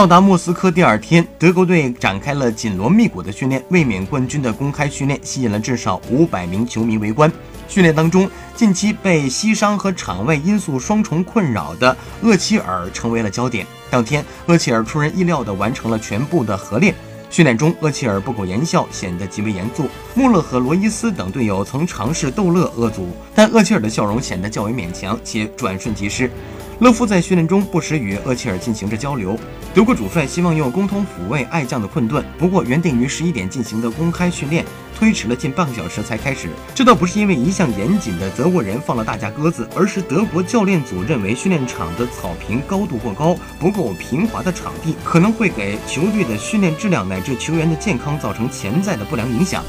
到达莫斯科第二天，德国队展开了紧锣密鼓的训练。卫冕冠军的公开训练吸引了至少五百名球迷围观。训练当中，近期被膝伤和场外因素双重困扰的厄齐尔成为了焦点。当天，厄齐尔出人意料地完成了全部的合练。训练中，厄齐尔不苟言笑，显得极为严肃。穆勒和罗伊斯等队友曾尝试逗乐厄祖，但厄齐尔的笑容显得较为勉强，且转瞬即逝。勒夫在训练中不时与厄齐尔进行着交流。德国主帅希望用沟通抚慰爱将的困顿，不过原定于十一点进行的公开训练推迟了近半个小时才开始。这倒不是因为一向严谨的德国人放了大家鸽子，而是德国教练组认为训练场的草坪高度过高，不够平滑的场地可能会给球队的训练质量乃至球员的健康造成潜在的不良影响。